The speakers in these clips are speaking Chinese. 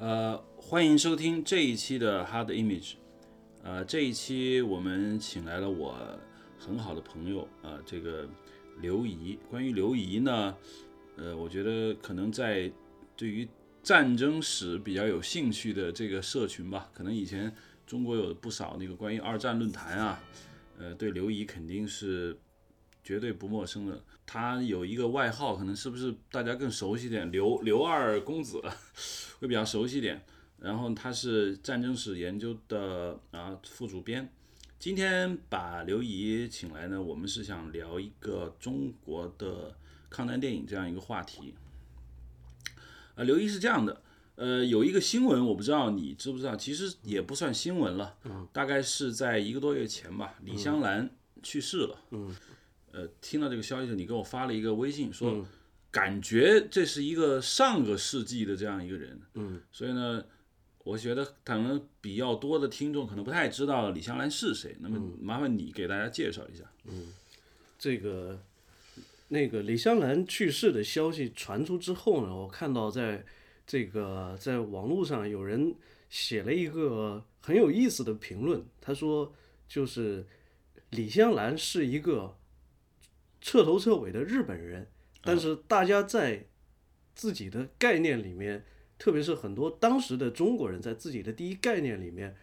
呃，欢迎收听这一期的 Hard Image。呃，这一期我们请来了我很好的朋友、呃，这个刘怡。关于刘怡呢，呃，我觉得可能在对于战争史比较有兴趣的这个社群吧，可能以前中国有不少那个关于二战论坛啊，呃，对刘怡肯定是绝对不陌生的。他有一个外号，可能是不是大家更熟悉点？刘刘二公子 会比较熟悉点。然后他是战争史研究的啊副主编。今天把刘怡请来呢，我们是想聊一个中国的抗战电影这样一个话题。呃，刘怡是这样的，呃，有一个新闻，我不知道你知不知道，其实也不算新闻了，大概是在一个多月前吧，李香兰去世了。嗯。呃，听到这个消息，你给我发了一个微信，说感觉这是一个上个世纪的这样一个人。嗯。所以呢。我觉得可能比较多的听众可能不太知道李香兰是谁，那么麻烦你给大家介绍一下。嗯，这个那个李香兰去世的消息传出之后呢，我看到在这个在网络上有人写了一个很有意思的评论，他说就是李香兰是一个彻头彻尾的日本人，但是大家在自己的概念里面。特别是很多当时的中国人在自己的第一概念里面，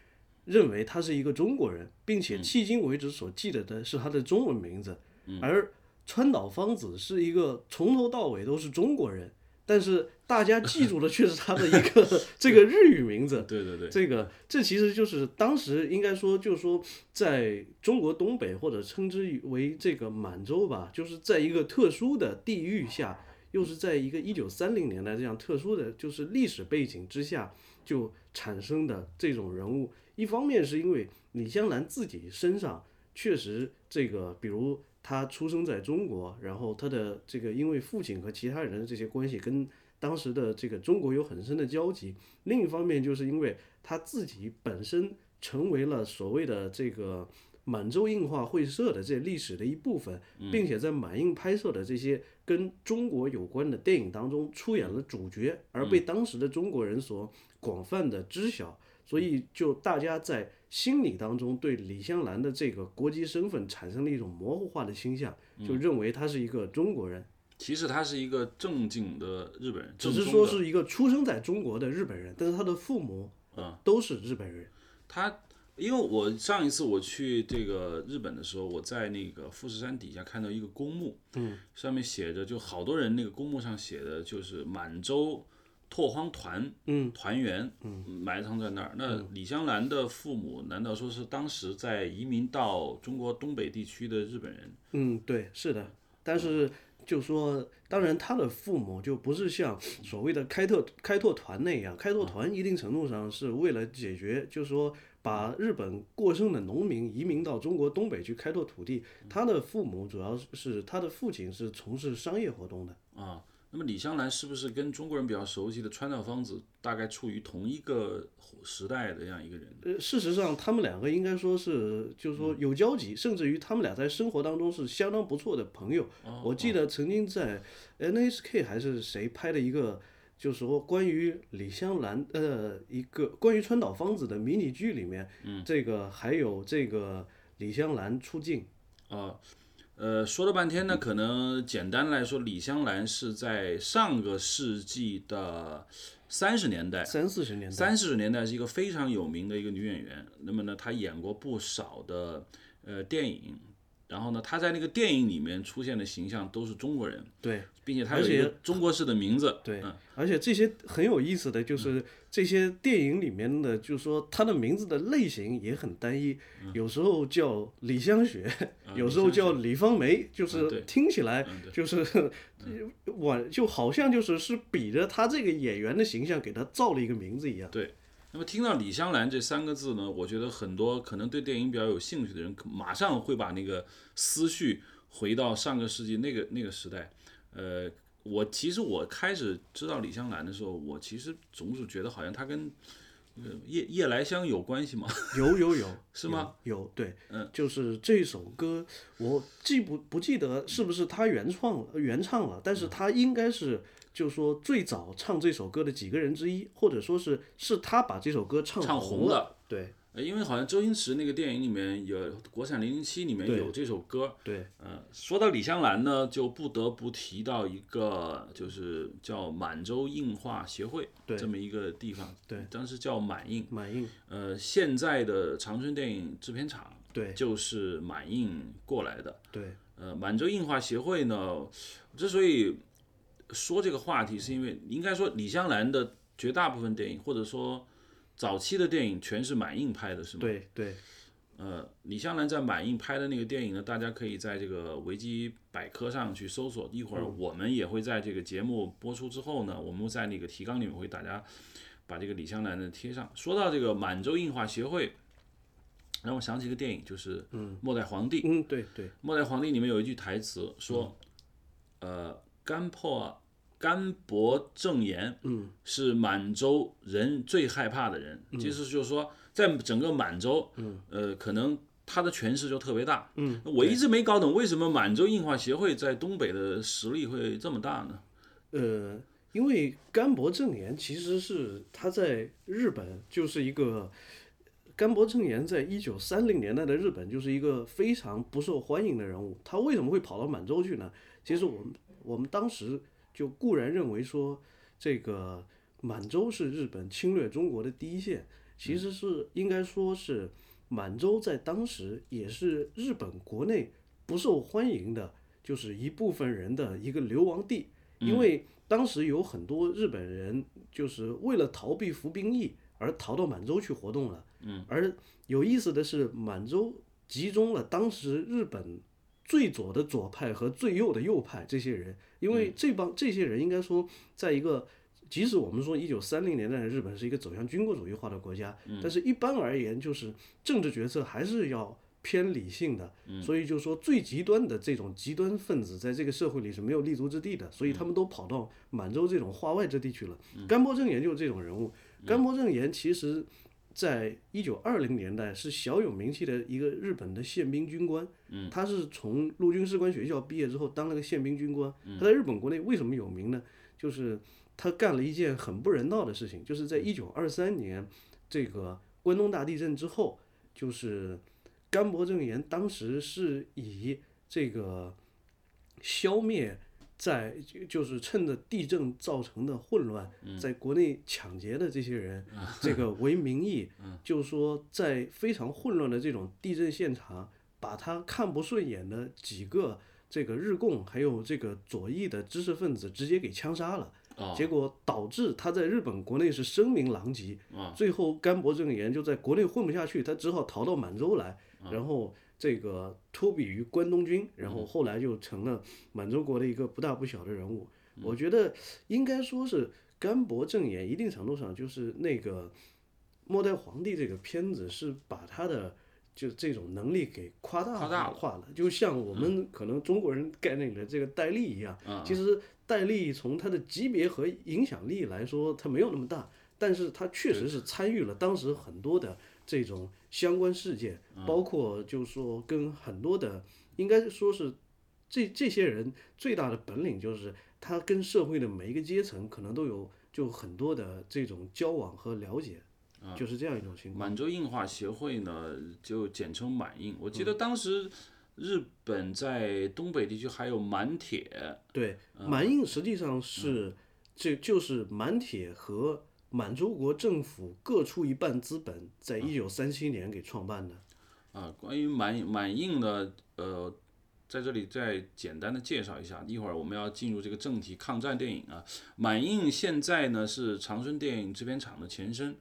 认为他是一个中国人，并且迄今为止所记得的是他的中文名字。而川岛芳子是一个从头到尾都是中国人，但是大家记住的却是他的一个 这个日语名字。对对对，这个这其实就是当时应该说，就是说在中国东北或者称之为这个满洲吧，就是在一个特殊的地域下。又是在一个一九三零年代这样特殊的就是历史背景之下，就产生的这种人物。一方面是因为李香兰自己身上确实这个，比如她出生在中国，然后他的这个因为父亲和其他人的这些关系跟当时的这个中国有很深的交集。另一方面就是因为他自己本身成为了所谓的这个。满洲映画会社的这历史的一部分，并且在满映拍摄的这些跟中国有关的电影当中出演了主角，而被当时的中国人所广泛的知晓，所以就大家在心理当中对李香兰的这个国籍身份产生了一种模糊化的倾向，就认为他是一个中国人。其实他是一个正经的日本人，只是说是一个出生在中国的日本人，但是他的父母啊都是日本人。他。因为我上一次我去这个日本的时候，我在那个富士山底下看到一个公墓，嗯，上面写着就好多人那个公墓上写的就是满洲拓荒团，嗯，团员，嗯，埋藏在那儿。那李香兰的父母难道说是当时在移民到中国东北地区的日本人？嗯，对，是的。但是就说，当然他的父母就不是像所谓的开拓开拓团那样，开拓团一定程度上是为了解决，就是说。把日本过剩的农民移民到中国东北去开拓土地，他的父母主要是他的父亲是从事商业活动的啊。那么李香兰是不是跟中国人比较熟悉的川岛芳子大概处于同一个时代的这样一个人？呃，事实上他们两个应该说是就是说有交集，甚至于他们俩在生活当中是相当不错的朋友。我记得曾经在 NHK 还是谁拍的一个。就是说，关于李香兰，呃，一个关于川岛芳子的迷你剧里面，嗯，这个还有这个李香兰出镜，啊，呃，说了半天呢，可能简单来说，李香兰是在上个世纪的三十年代，三四十年代，三四十年代是一个非常有名的一个女演员。那么呢，她演过不少的呃电影。然后呢，她在那个电影里面出现的形象都是中国人，对，并且它有一个中国式的名字，对，嗯，而且这些很有意思的就是这些电影里面的，就是说它的名字的类型也很单一，有时候叫李香雪，有时候叫李芳梅，就是听起来就是 我就好像就是是比着他这个演员的形象给他造了一个名字一样，对。那么听到李香兰这三个字呢，我觉得很多可能对电影比较有兴趣的人，马上会把那个思绪回到上个世纪那个那个时代。呃，我其实我开始知道李香兰的时候，我其实总是觉得好像她跟夜夜来香有关系吗？有有有，是吗？有，对，嗯，就是这首歌，我记不不记得是不是他原创了原唱了，但是他应该是。就说最早唱这首歌的几个人之一，或者说是是他把这首歌唱唱红了。对呃因为好像周星驰那个电影里面有国产零零七里面有这首歌。对呃，说到李香兰呢，就不得不提到一个，就是叫满洲映画协会对这么一个地方。对，当时叫满映。满映，呃，现在的长春电影制片厂对就是满映过来的。对呃，满洲映画协会呢，之所以说这个话题，是因为应该说李香兰的绝大部分电影，或者说早期的电影，全是满印拍的，是吗？对对呃，李香兰在满印拍的那个电影呢，大家可以在这个维基百科上去搜索。一会儿我们也会在这个节目播出之后呢，我们在那个提纲里面会大家把这个李香兰的贴上。说到这个满洲映画协会，让我想起一个电影，就是《末代皇帝》。嗯对对末代皇帝》里面有一句台词说：“呃，干破干伯正言，嗯，是满洲人最害怕的人。其实就是说，在整个满洲，嗯，呃，可能他的权势就特别大。嗯，我一直没搞懂为什么满洲印画协会在东北的实力会这么大呢？呃，因为甘博正言其实是他在日本就是一个。甘博正言在一九三零年代的日本就是一个非常不受欢迎的人物。他为什么会跑到满洲去呢？其实我们我们当时就固然认为说，这个满洲是日本侵略中国的第一线，其实是应该说是满洲在当时也是日本国内不受欢迎的，就是一部分人的一个流亡地，因为当时有很多日本人就是为了逃避服兵役而逃到满洲去活动了。嗯，而有意思的是，满洲集中了当时日本最左的左派和最右的右派这些人，因为这帮这些人应该说，在一个即使我们说一九三零年代的日本是一个走向军国主义化的国家，但是一般而言，就是政治决策还是要偏理性的，所以就说最极端的这种极端分子在这个社会里是没有立足之地的，所以他们都跑到满洲这种化外之地去了。甘波正言就是这种人物，甘波正言其实。在一九二零年代是小有名气的一个日本的宪兵军官，嗯，他是从陆军士官学校毕业之后当了个宪兵军官。他在日本国内为什么有名呢？就是他干了一件很不人道的事情，就是在一九二三年这个关东大地震之后，就是甘伯正言当时是以这个消灭。在就是趁着地震造成的混乱，在国内抢劫的这些人，这个为名义，就是说在非常混乱的这种地震现场，把他看不顺眼的几个这个日共还有这个左翼的知识分子直接给枪杀了，结果导致他在日本国内是声名狼藉，最后甘博正言就在国内混不下去，他只好逃到满洲来，然后。这个托比于关东军，然后后来就成了满洲国的一个不大不小的人物。我觉得应该说是甘博正言，一定程度上就是那个《末代皇帝》这个片子是把他的就这种能力给夸大化了，就像我们可能中国人概念里的这个戴笠一样。其实戴笠从他的级别和影响力来说，他没有那么大，但是他确实是参与了当时很多的这种。相关事件，包括就是说跟很多的，应该说是这这些人最大的本领就是他跟社会的每一个阶层可能都有就很多的这种交往和了解，就是这样一种情况。满洲硬化协会呢，就简称满印。我记得当时日本在东北地区还有满铁。对，满印实际上是这就是满铁和。满洲国政府各出一半资本，在一九三七年给创办的。啊，关于满满印呢，呃，在这里再简单的介绍一下。一会儿我们要进入这个正题，抗战电影啊。满印现在呢是长春电影制片厂的前身。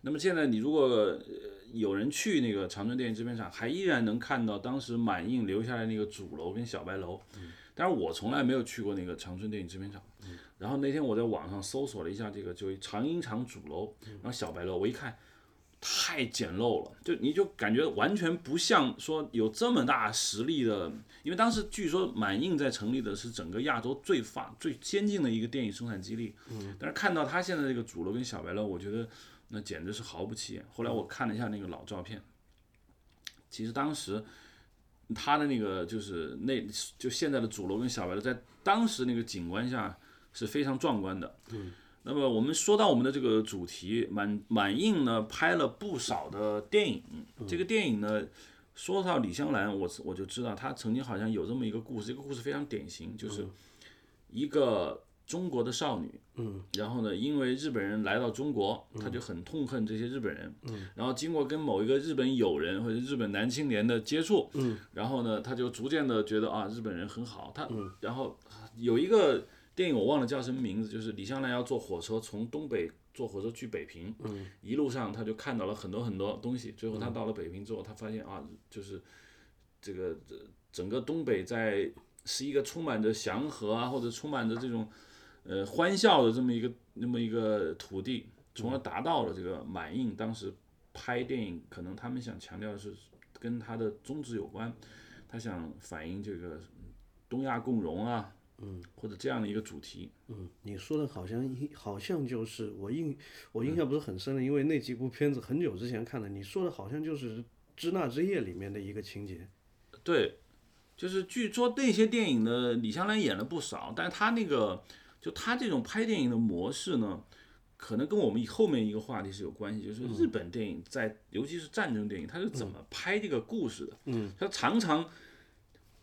那么现在你如果有人去那个长春电影制片厂，还依然能看到当时满印留下来那个主楼跟小白楼。嗯。但是我从来没有去过那个长春电影制片厂。嗯。然后那天我在网上搜索了一下这个，就长影厂主楼，然后小白楼，我一看，太简陋了，就你就感觉完全不像说有这么大实力的，因为当时据说满映在成立的是整个亚洲最发最先进的一个电影生产基地，但是看到他现在这个主楼跟小白楼，我觉得那简直是毫不起眼。后来我看了一下那个老照片，其实当时他的那个就是那就现在的主楼跟小白楼，在当时那个景观下。是非常壮观的。嗯，那么我们说到我们的这个主题，满满映呢拍了不少的电影。这个电影呢，说到李香兰，我我就知道她曾经好像有这么一个故事，这个故事非常典型，就是一个。中国的少女，嗯，然后呢，因为日本人来到中国，她就很痛恨这些日本人，嗯，然后经过跟某一个日本友人或者日本男青年的接触，嗯，然后呢，她就逐渐的觉得啊，日本人很好，她，然后有一个电影我忘了叫什么名字，就是李香兰要坐火车从东北坐火车去北平，嗯，一路上她就看到了很多很多东西，最后她到了北平之后，她发现啊，就是这个整个东北在是一个充满着祥和啊，或者充满着这种。呃，欢笑的这么一个那么一个土地，从而达到了这个满印当时拍电影，可能他们想强调的是跟他的宗旨有关，他想反映这个东亚共荣啊，嗯，或者这样的一个主题。嗯，你说的好像好像就是我印我印象不是很深了，因为那几部片子很久之前看的。你说的好像就是《支那之夜》里面的一个情节。对，就是据说那些电影呢，李香兰演了不少，但是她那个。就她这种拍电影的模式呢，可能跟我们后面一个话题是有关系，就是日本电影在，尤其是战争电影，它是怎么拍这个故事的？嗯，它常常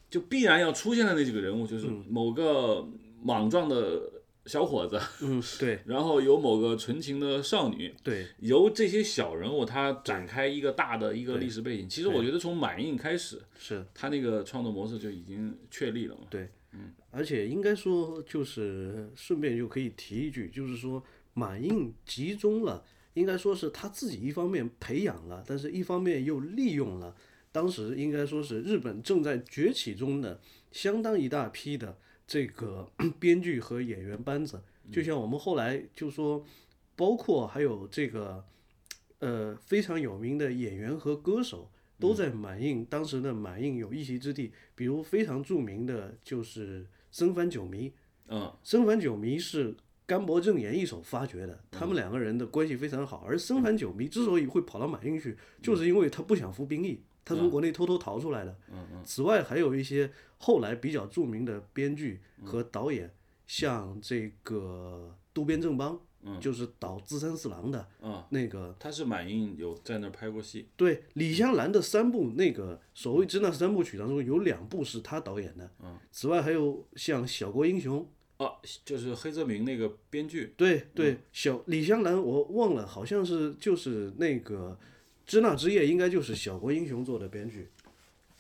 就必然要出现的那几个人物，就是某个莽撞的小伙子，嗯，对，然后有某个纯情的少女，对，由这些小人物他展开一个大的一个历史背景。其实我觉得从满印开始，是他那个创作模式就已经确立了嘛。对。嗯，而且应该说，就是顺便就可以提一句，就是说满印集中了，应该说是他自己一方面培养了，但是一方面又利用了当时应该说是日本正在崛起中的相当一大批的这个 编剧和演员班子。就像我们后来就说，包括还有这个呃非常有名的演员和歌手。都在满映，当时的满映有一席之地，比如非常著名的就是森番久弥，嗯，森番久弥是甘博正彦一手发掘的，他们两个人的关系非常好。而森番久弥之所以会跑到满映去，就是因为他不想服兵役，他从国内偷偷逃出来的。嗯嗯。此外，还有一些后来比较著名的编剧和导演，像这个渡边正邦。就是导《自三四郎》的，那个他是满映有在那儿拍过戏。对，李香兰的三部那个所谓支那三部曲当中，有两部是他导演的。嗯，此外还有像《小国英雄》啊，就是黑泽明那个编剧。对对，小李香兰我忘了，好像是就是那个《支那之夜》，应该就是《小国英雄》做的编剧。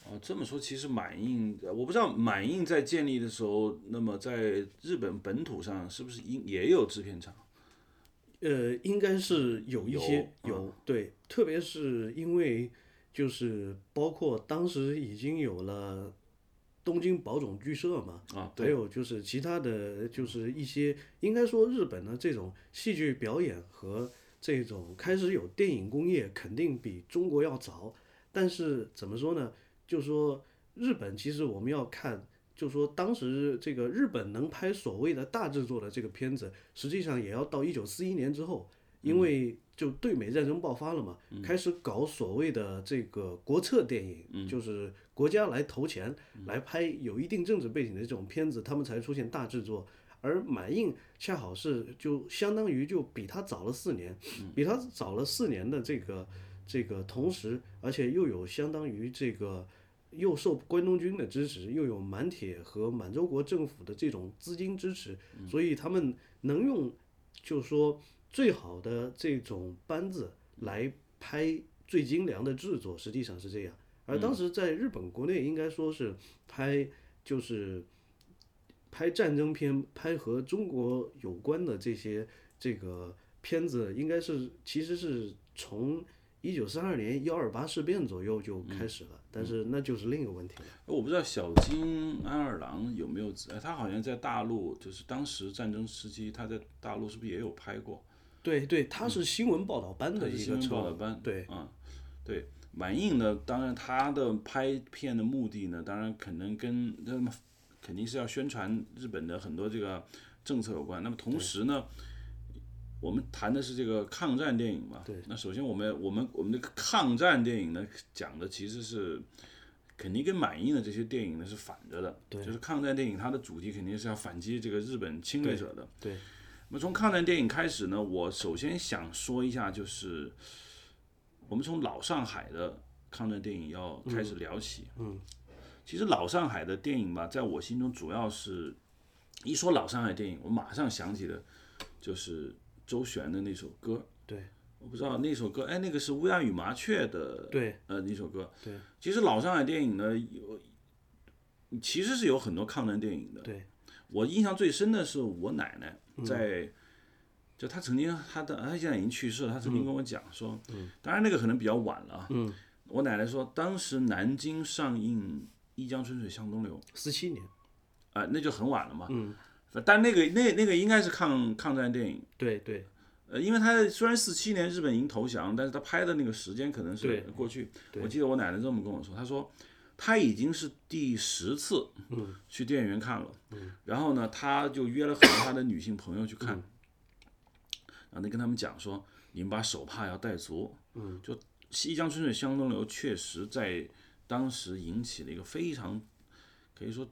哦，这么说其实满映，我不知道满映在建立的时候，那么在日本本土上是不是应也有制片厂？呃，应该是有一些有对，特别是因为就是包括当时已经有了东京宝冢剧社嘛，啊，还有就是其他的就是一些应该说日本的这种戏剧表演和这种开始有电影工业肯定比中国要早，但是怎么说呢？就说日本其实我们要看。就说当时这个日本能拍所谓的大制作的这个片子，实际上也要到一九四一年之后，因为就对美战争爆发了嘛，开始搞所谓的这个国策电影，就是国家来投钱来拍有一定政治背景的这种片子，他们才出现大制作。而满印恰好是就相当于就比他早了四年，比他早了四年的这个这个同时，而且又有相当于这个。又受关东军的支持，又有满铁和满洲国政府的这种资金支持，所以他们能用，就说最好的这种班子来拍最精良的制作，实际上是这样。而当时在日本国内，应该说是拍就是拍战争片，拍和中国有关的这些这个片子，应该是其实是从。一九三二年幺二八事变左右就开始了，但是那就是另一个问题了。我不知道小津安二郎有没有，他好像在大陆，就是当时战争时期，他在大陆是不是也有拍过？对对，他是新闻报道班的一个新闻报道班。对，嗯，对，满映呢，当然他的拍片的目的呢，当然可能跟那么肯定是要宣传日本的很多这个政策有关。那么同时呢？我们谈的是这个抗战电影嘛？对。那首先，我们我们我们的抗战电影呢，讲的其实是肯定跟满印的这些电影呢是反着的，对就是抗战电影它的主题肯定是要反击这个日本侵略者的。对。那么从抗战电影开始呢，我首先想说一下，就是我们从老上海的抗战电影要开始聊起。嗯。其实老上海的电影吧，在我心中主要是，一说老上海电影，我马上想起的，就是周璇的那首歌。对。我不知道那首歌，哎，那个是乌鸦与麻雀的。对。呃，那首歌。对。其实老上海电影呢，有，其实是有很多抗战电影的。对。我印象最深的是我奶奶在，就她曾经，她的她现在已经去世了，她曾经跟我讲说，当然那个可能比较晚了。嗯。我奶奶说，当时南京上映《一江春水向东流》，四七年。啊，那就很晚了嘛。嗯。但那个那那个应该是抗抗战电影。对对。呃，因为他虽然四七年日本已经投降，但是他拍的那个时间可能是过去。我记得我奶奶这么跟我说，她说他已经是第十次去电影院看了，然后呢，他就约了很多他的女性朋友去看，然后他跟他们讲说，你们把手帕要带足，就《一江春水向东流》确实在当时引起了一个非常可以说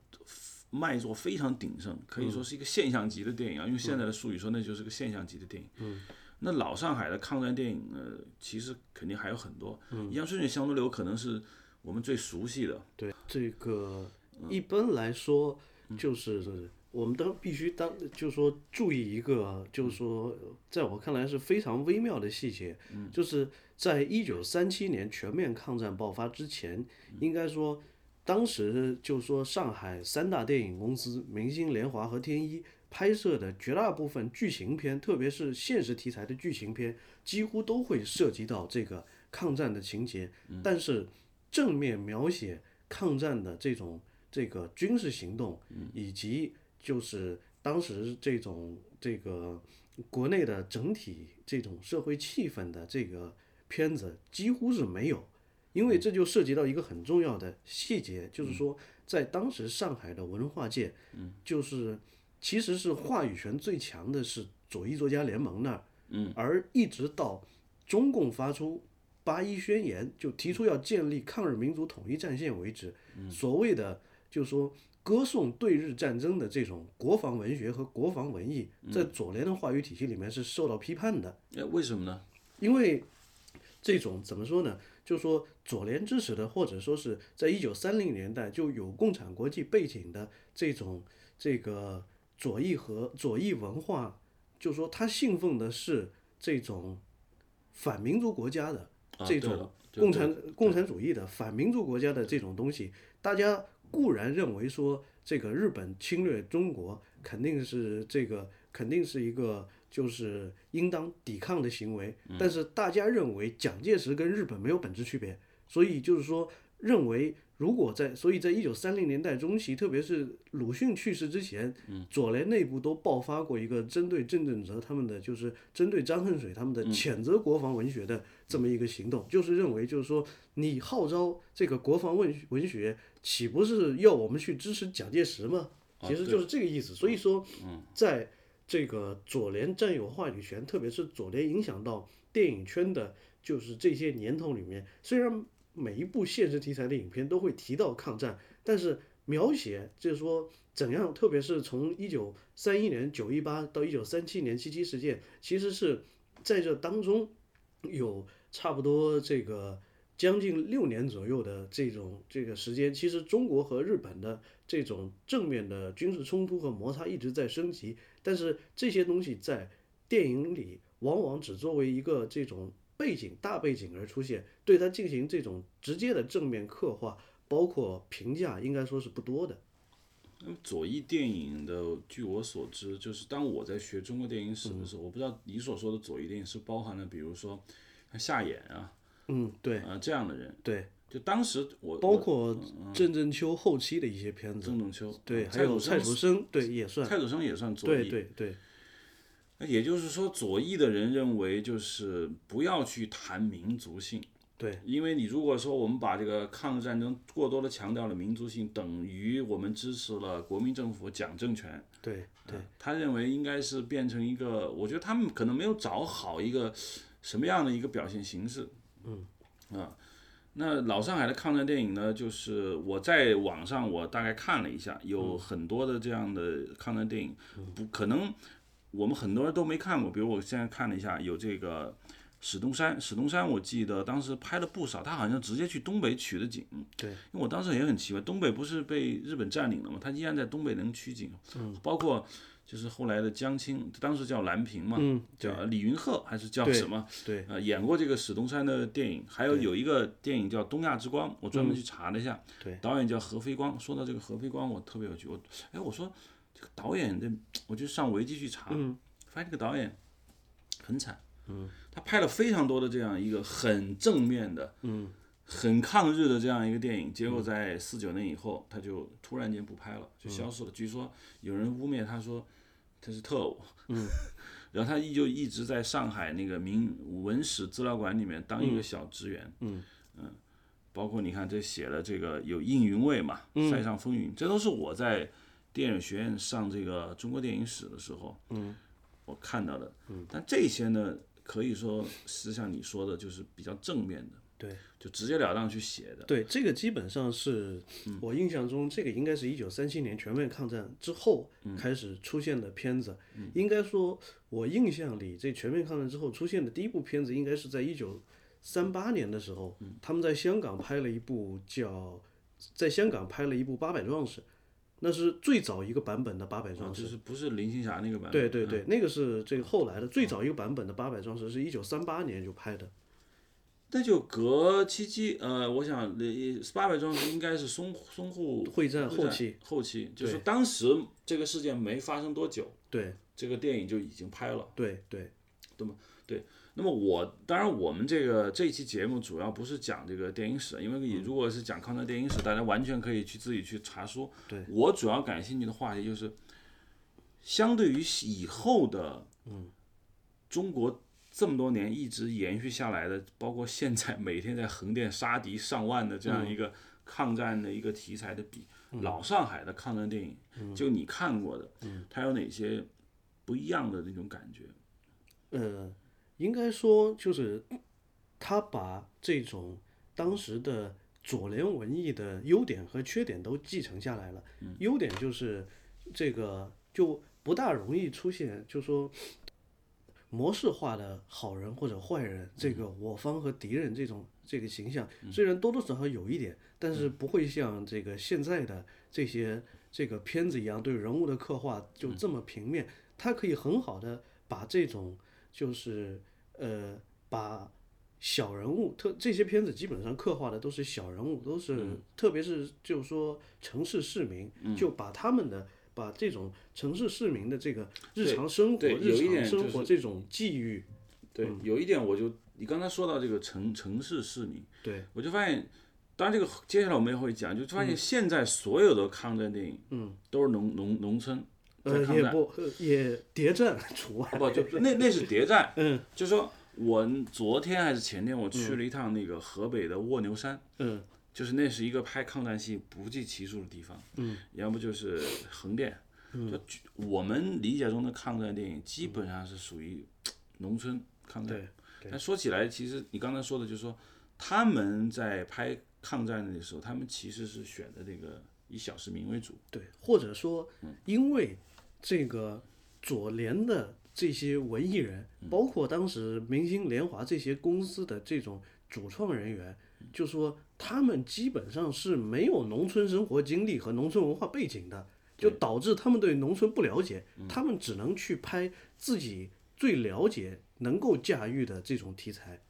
卖座非常鼎盛，可以说是一个现象级的电影啊。用现在的术语说，那就是个现象级的电影。嗯，那老上海的抗战电影呢，其实肯定还有很多。嗯，《一江春水向东流》可能是我们最熟悉的。对，这个一般来说就是我们都必须当，就是说注意一个，就是说在我看来是非常微妙的细节，就是在一九三七年全面抗战爆发之前，应该说。当时就说上海三大电影公司明星联华和天一拍摄的绝大部分剧情片，特别是现实题材的剧情片，几乎都会涉及到这个抗战的情节。但是正面描写抗战的这种这个军事行动，以及就是当时这种这个国内的整体这种社会气氛的这个片子，几乎是没有。因为这就涉及到一个很重要的细节，就是说，在当时上海的文化界，就是其实是话语权最强的是左翼作家联盟那儿，而一直到中共发出八一宣言，就提出要建立抗日民族统一战线为止，所谓的就是说歌颂对日战争的这种国防文学和国防文艺，在左联的话语体系里面是受到批判的。哎，为什么呢？因为这种怎么说呢？就说左联支持的，或者说是在一九三零年代就有共产国际背景的这种这个左翼和左翼文化，就说他信奉的是这种反民族国家的这种共产共产主义的反民族国家的这种东西。大家固然认为说这个日本侵略中国肯定是这个肯定是一个。就是应当抵抗的行为，但是大家认为蒋介石跟日本没有本质区别，所以就是说认为如果在，所以在一九三零年代中期，特别是鲁迅去世之前，左联内部都爆发过一个针对郑振泽他们的，就是针对张恨水他们的谴责国防文学的这么一个行动，就是认为就是说你号召这个国防文文学，岂不是要我们去支持蒋介石吗？其实就是这个意思。所以说，在这个左联占有话语权，特别是左联影响到电影圈的，就是这些年头里面，虽然每一部现实题材的影片都会提到抗战，但是描写就是说怎样，特别是从一九三一年九一八到一九三七年七七事件，其实是在这当中有差不多这个将近六年左右的这种这个时间，其实中国和日本的这种正面的军事冲突和摩擦一直在升级。但是这些东西在电影里往往只作为一个这种背景大背景而出现，对他进行这种直接的正面刻画，包括评价，应该说是不多的。那么左翼电影的，据我所知，就是当我在学中国电影史的时候，我不知道你所说的左翼电影是包含了，比如说夏衍啊，嗯，对，啊这样的人，对。就当时我包括郑正秋后期的一些片子，郑正秋对，还有蔡楚生对也算，蔡楚生也算左翼，对对对。那也就是说，左翼的人认为就是不要去谈民族性，对，因为你如果说我们把这个抗日战争过多的强调了民族性，等于我们支持了国民政府讲政权，对对。他认为应该是变成一个，我觉得他们可能没有找好一个什么样的一个表现形式，嗯啊。那老上海的抗战电影呢，就是我在网上我大概看了一下，有很多的这样的抗战电影，不可能我们很多人都没看过。比如我现在看了一下，有这个史东山，史东山我记得当时拍了不少，他好像直接去东北取的景。对，因为我当时也很奇怪，东北不是被日本占领了吗？他依然在东北能取景，包括。就是后来的江青，当时叫蓝屏嘛，嗯，叫李云鹤还是叫什么？对，呃，演过这个史东山的电影，还有有一个电影叫《东亚之光》，我专门去查了一下，对导演叫何飞光。说到这个何飞光，我特别有趣，我哎，我说这个导演这，我就上维基去查，发现这个导演很惨，嗯，他拍了非常多的这样一个很正面的，嗯，很抗日的这样一个电影，结果在四九年以后，他就突然间不拍了，就消失了。据说有人污蔑他说他是特务，嗯，然后他依旧一直在上海那个民文史资料馆里面当一个小职员，嗯。包括你看这写了这个有应云卫嘛，塞上风云，这都是我在电影学院上这个中国电影史的时候，嗯，我看到的，嗯，但这些呢，可以说是像你说的，就是比较正面的，对，就直截了当去写的，对，这个基本上是我印象中，这个应该是一九三七年全面抗战之后开始出现的片子。应该说，我印象里，这全面抗战之后出现的第一部片子，应该是在一九三八年的时候，他们在香港拍了一部叫，在香港拍了一部《八百壮士》，那是最早一个版本的《八百壮士》。就是不是林青霞那个版本，对对对，那个是这个后来的最早一个版本的《八百壮士》，是一九三八年就拍的。那就隔七七，呃，我想呃八百壮士应该是淞淞沪会战后期，后期就是当时这个事件没发生多久，对这个电影就已经拍了。对对，那么我当然我们这个这一期节目主要不是讲这个电影史，因为你如果是讲抗战电影史，大家完全可以去自己去查书。对。我主要感兴趣的话题就是，相对于以后的，嗯，中国这么多年一直延续下来的，包括现在每天在横店杀敌上万的这样一个抗战的一个题材的比，老上海的抗战电影，就你看过的，它有哪些不一样的那种感觉？呃，应该说就是他把这种当时的左联文艺的优点和缺点都继承下来了。优点就是这个就不大容易出现，就说模式化的好人或者坏人，这个我方和敌人这种这个形象，虽然多多少少有一点，但是不会像这个现在的这些这个片子一样对人物的刻画就这么平面，它可以很好的把这种就是呃把小人物特这些片子基本上刻画的都是小人物，都是、特别是就是说城市市民，就把他们的把这种城市市民的这个日常生活、日常生活这种际遇，对，有一点我就你刚才说到这个城城市市民，对。我就发现，当然这个接下来我们也会讲，就发现现在所有的抗战电影，嗯，都是农农农村在呃，也不呃也谍战除外，不就 那那是谍战，嗯，就是说我昨天还是前天我去了一趟那个河北的卧牛山，嗯。就是那是一个拍抗战戏不计其数的地方，嗯，要不就是横店，嗯，就我们理解中的抗战电影基本上是属于农村抗战。对。但说起来，其实你刚才说的，就是说他们在拍抗战的时候，他们其实是选的这个以小市民为主。对，或者说，因为这个左联的这些文艺人，包括当时明星联华这些公司的这种主创人员，就说他们基本上是没有农村生活经历和农村文化背景的，就导致他们对农村不了解，他们只能去拍自己最了解、能够驾驭的这种题材。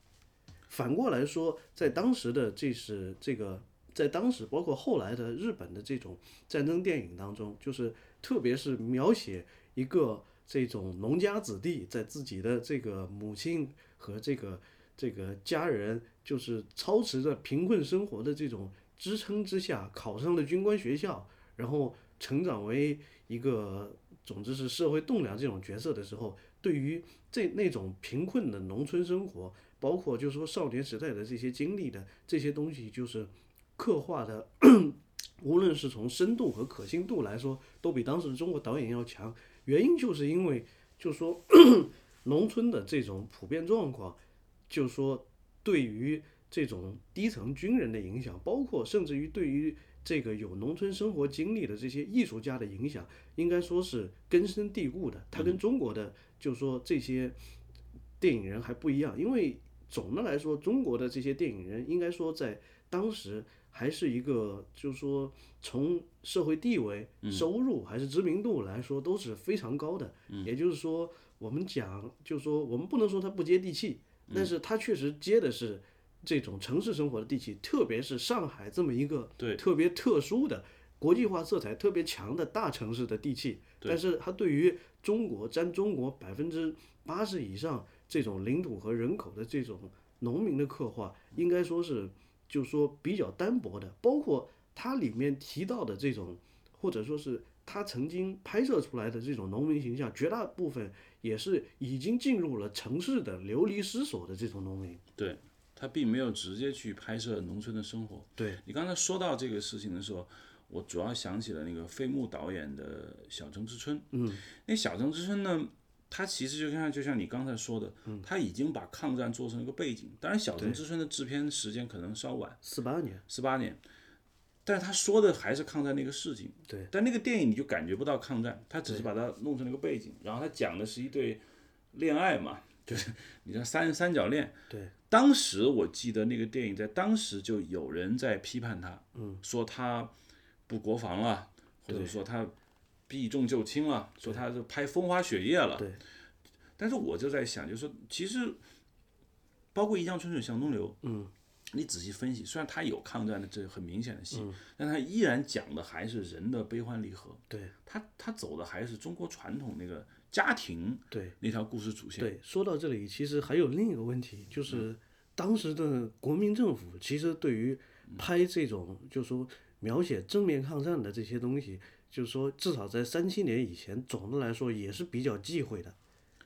反过来说，在当时的这是这个，在当时包括后来的日本的这种战争电影当中，就是特别是描写一个这种农家子弟在自己的这个母亲和这个这个家人，就是操持着贫困生活的这种支撑之下，考上了军官学校，然后成长为一个总之是社会栋梁这种角色的时候，对于这那种贫困的农村生活，包括就是说少年时代的这些经历的这些东西，就是刻画的，无论是从深度和可信度来说，都比当时的中国导演要强。原因就是因为，就是说农村的这种普遍状况，就是说对于这种低层军人的影响，包括甚至于对于这个有农村生活经历的这些艺术家的影响，应该说是根深蒂固的。它跟中国的就是说这些电影人还不一样，因为总的来说，中国的这些电影人应该说在当时还是一个，就是说从社会地位、收入还是知名度来说都是非常高的。也就是说，我们讲，就是说我们不能说它不接地气，但是它确实接的是这种城市生活的地气，特别是上海这么一个对特别特殊的国际化色彩特别强的大城市的地气。但是它对于中国占中国百分之八十以上这种领土和人口的这种农民的刻画，应该说是就是说比较单薄的。包括它里面提到的这种，或者说是他曾经拍摄出来的这种农民形象，绝大部分也是已经进入了城市的流离失所的这种农民。对他并没有直接去拍摄农村的生活。对你刚才说到这个事情的时候，我主要想起了那个费穆导演的《小城之春》。嗯，那《小城之春》呢，它其实就像就像你刚才说的，嗯，他已经把抗战做成一个背景。当然，《小城之春》的制片时间可能稍晚，四八年，四八年，但是他说的还是抗战那个事情。对，但那个电影你就感觉不到抗战，他只是把它弄成了一个背景，然后他讲的是一对恋爱嘛，就是 你像三三角恋。对，当时我记得那个电影在当时就有人在批判他，嗯，说他不国防了，或者说他避重就轻了，说他是拍风花雪月了。对，但是我就在想，就是说其实包括《一江春水向东流》，嗯，你仔细分析，虽然他有抗战的这很明显的戏，但他依然讲的还是人的悲欢离合。对，他他走的还是中国传统那个家庭对那条故事主线。对，说到这里，其实还有另一个问题，就是当时的国民政府其实对于拍这种，就是说描写正面抗战的这些东西，就是说至少在三七年以前，总的来说也是比较忌讳的。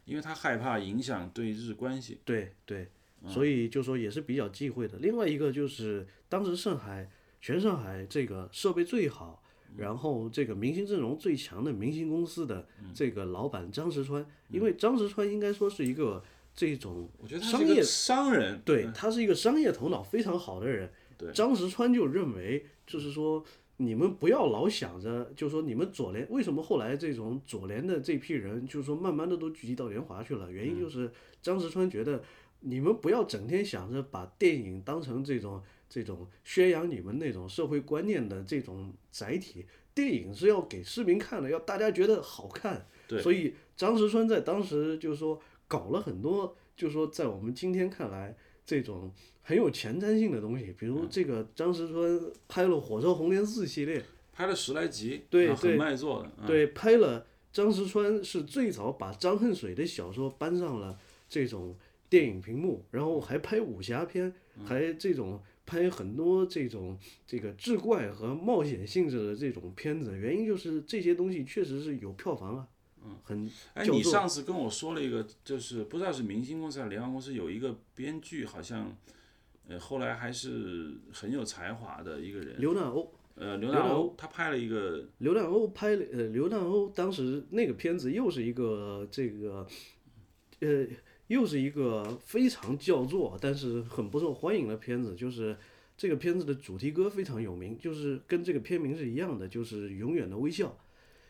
因为他害怕影响对日关系。对对，所以就说也是比较忌讳的。另外一个就是当时上海全上海这个设备最好，然后这个明星阵容最强的明星公司的这个老板张石川，因为张石川应该说是一个这种我觉得商业商人。对他是一个商业头脑非常好的人。对张石川就认为，就是说你们不要老想着，就是说你们左联为什么后来这种左联的这批人，就是说慢慢的都聚集到联华去了，原因就是张石川觉得你们不要整天想着把电影当成这种这种宣扬你们那种社会观念的这种载体，电影是要给市民看的，要大家觉得好看。对所以张石川在当时就是说搞了很多，就是说在我们今天看来这种很有前瞻性的东西，比如这个张石川拍了《火车红莲寺》系列，拍了十来集，对啊很卖座的。嗯对，拍了张石川是最早把张恨水的小说搬上了这种电影屏幕，然后还拍武侠片，还这种拍很多这种这个志怪和冒险性质的这种片子。原因就是这些东西确实是有票房啊，嗯，很哎，你上次跟我说了一个，就是不知道是明星公司还是联欢公司有一个编剧，好像，呃，后来还是很有才华的一个人，刘难欧。呃，刘大欧，他拍了一个，刘难欧拍了，呃，刘难欧当时那个片子又是一个这个，呃，又是一个非常叫座，但是很不受欢迎的片子。就是这个片子的主题歌非常有名，就是跟这个片名是一样的，就是《永远的微笑》。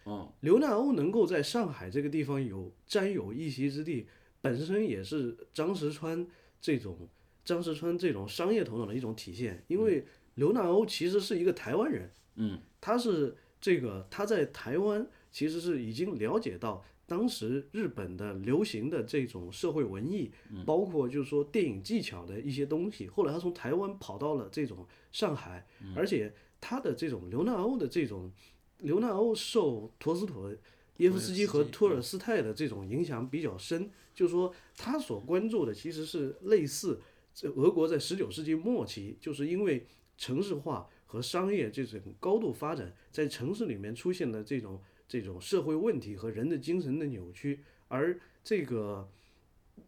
哦，刘难欧能够在上海这个地方有占有一席之地，本身也是张石川这种张石川这种商业头脑的一种体现。因为刘纳欧其实是一个台湾人，嗯，他是这个他在台湾其实是已经了解到当时日本的流行的这种社会文艺，包括就是说电影技巧的一些东西。后来他从台湾跑到了这种上海，而且他的这种刘纳欧的这种刘纳欧受陀思妥耶夫斯基和托尔斯泰的这种影响比较深，就是说他所关注的其实是类似这俄国在十九世纪末期，就是因为城市化和商业这种高度发展，在城市里面出现了这种这种社会问题和人的精神的扭曲，而这个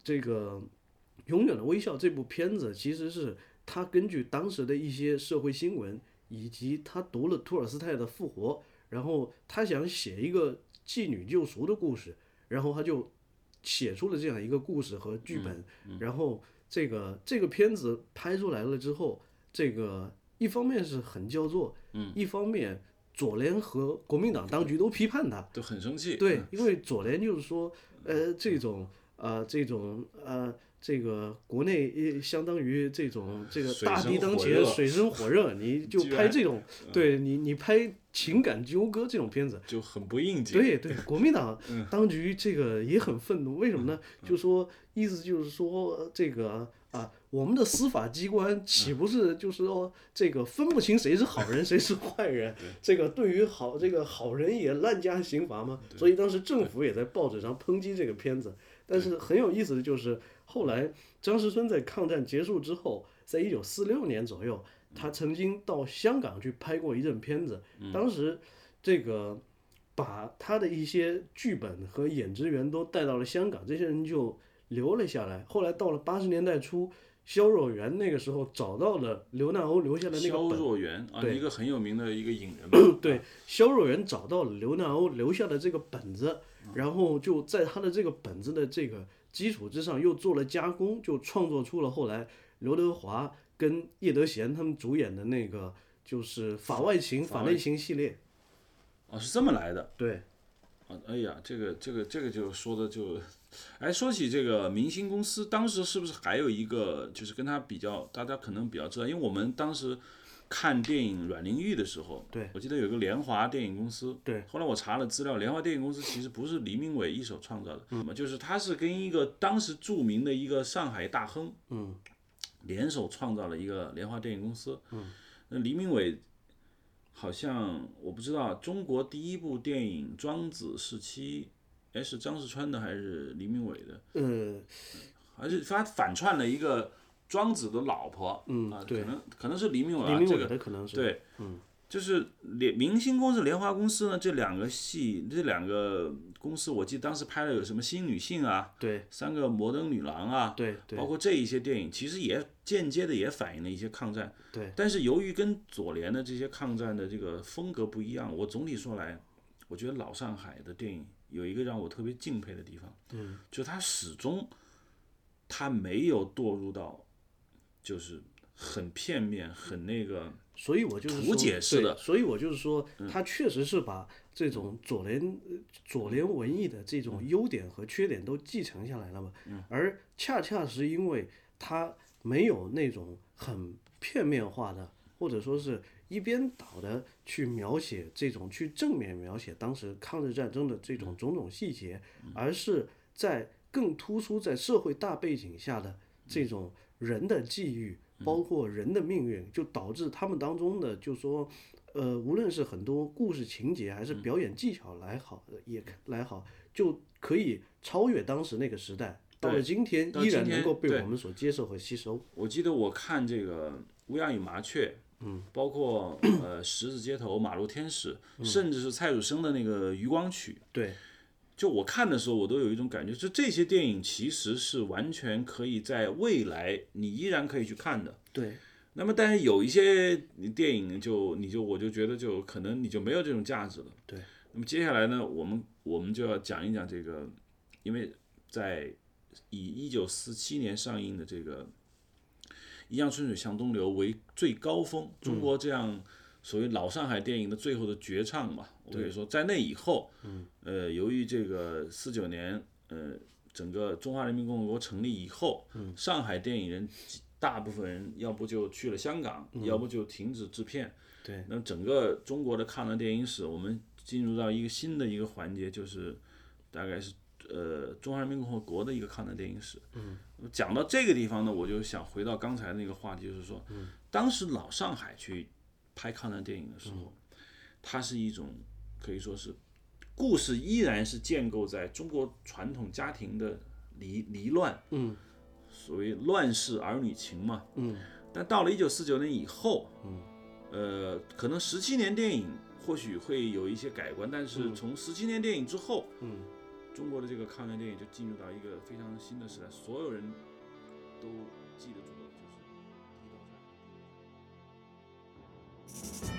这个《永远的微笑》这部片子，其实是他根据当时的一些社会新闻，以及他读了托尔斯泰的《复活》，然后他想写一个妓女救赎的故事，然后他就写出了这样一个故事和剧本，嗯。然后这个这个片子拍出来了之后，这个一方面是很叫座，嗯，一方面左联和国民党当局都批判他，都很生气。对，因为左联就是说，呃，这种呃这种呃。这个国内也相当于这种这个大敌当前，水深火热，你 就拍这种，对你你拍情感纠葛这种片子，就很不应景。对对，国民党当局这个也很愤怒，为什么呢？就说意思就是说这个啊，我们的司法机关岂不是就是说这个分不清谁是好人谁是坏人？这个对于好这个好人也滥加刑罚吗？所以当时政府也在报纸上抨击这个片子。但是很有意思的就是，后来张石春在抗战结束之后，在一九四六年左右，他曾经到香港去拍过一阵片子，当时这个。把他的一些剧本和演职员都带到了香港，这些人就留了下来。后来到了八十年代初，肖若元那个时候找到了刘难欧留下的那个萧本，若元啊，一个很有名的一个影人吧。对，肖若元找到了刘难欧留下的这个本子，然后就在他的这个本子的这个基础之上又做了加工，就创作出了后来刘德华跟叶德娴他们主演的那个就是法外情、法内情系列。哦，是这么来的。对，啊，哎呀，这个这个这个就说的就，哎，说起这个明星公司，当时是不是还有一个就是跟他比较，大家可能比较知道，因为我们当时看电影《阮玲玉》的时候，对。我记得有个联华电影公司，对，后来我查了资料，联华电影公司其实不是黎明伟一手创造的，嗯，就是他是跟一个当时著名的一个上海大亨，嗯，联手创造了一个联华电影公司，嗯，那黎明伟。好像我不知道，中国第一部电影《庄子》时期，哎，是张世川的还是黎明伟的？呃，还是他反串了一个庄子的老婆？嗯啊，对可能可能是黎明伟啊，黎明伟这个的可能是对，嗯，就是联明星公司、莲花公司呢，这两个戏，这两个公司，我记得当时拍了有什么新女性啊，对三个摩登女郎啊，对对包括这一些电影，其实也间接的也反映了一些抗战。对。但是由于跟左联的这些抗战的这个风格不一样，我总体说来，我觉得老上海的电影有一个让我特别敬佩的地方，嗯，就他始终他没有堕入到就是很片面、很那个。所以我就是图说解式的所以我就是说，他确实是把这种左联呃左联文艺的这嗯种优点和缺点都继承下来了嘛。而恰恰是因为他没有那种很片面化的，或者说是一边倒的去描写这种去正面描写当时抗日战争的这嗯种种种细节，而是在更突出在社会大背景下的这种人的际遇。包括人的命运，就导致他们当中的，就说，呃，无论是很多故事情节还是表演技巧来好，也来好，就可以超越当时那个时代，到了今天依然能够被我们所接受和吸收。我记得我看这个《乌鸦与麻雀》，嗯，包括呃《十字街头》《马路天使》，甚至是蔡楚生的那个《渔光曲》，对，就我看的时候，我都有一种感觉，就这些电影其实是完全可以在未来你依然可以去看的。对，那么，但是有一些电影就你就我就觉得就可能你就没有这种价值了。对。那么接下来呢，我们我们就要讲一讲这个，因为在以一九四七年上映的这个《一江春水向东流》为最高峰，中国这样所谓老上海电影的最后的绝唱嘛。我跟你说，在那以后，嗯，呃，由于这个四九年，呃，整个中华人民共和国成立以后，嗯，上海电影人大部分人要不就去了香港，要不就停止制片。对，那整个中国的抗战电影史，我们进入到一个新的一个环节，就是大概是呃中华人民共和国的一个抗战电影史。嗯，讲到这个地方呢，我就想回到刚才那个话题，就是说，当时老上海去拍抗战电影的时候，它是一种可以说是故事依然是建构在中国传统家庭的离离乱，嗯，所谓乱世儿女情嘛，嗯，但到了一九四九年以后，嗯，呃，可能十七年电影或许会有一些改观，但是从十七年电影之后，嗯，中国的这个抗战电影就进入到一个非常新的时代，所有人都记得住。you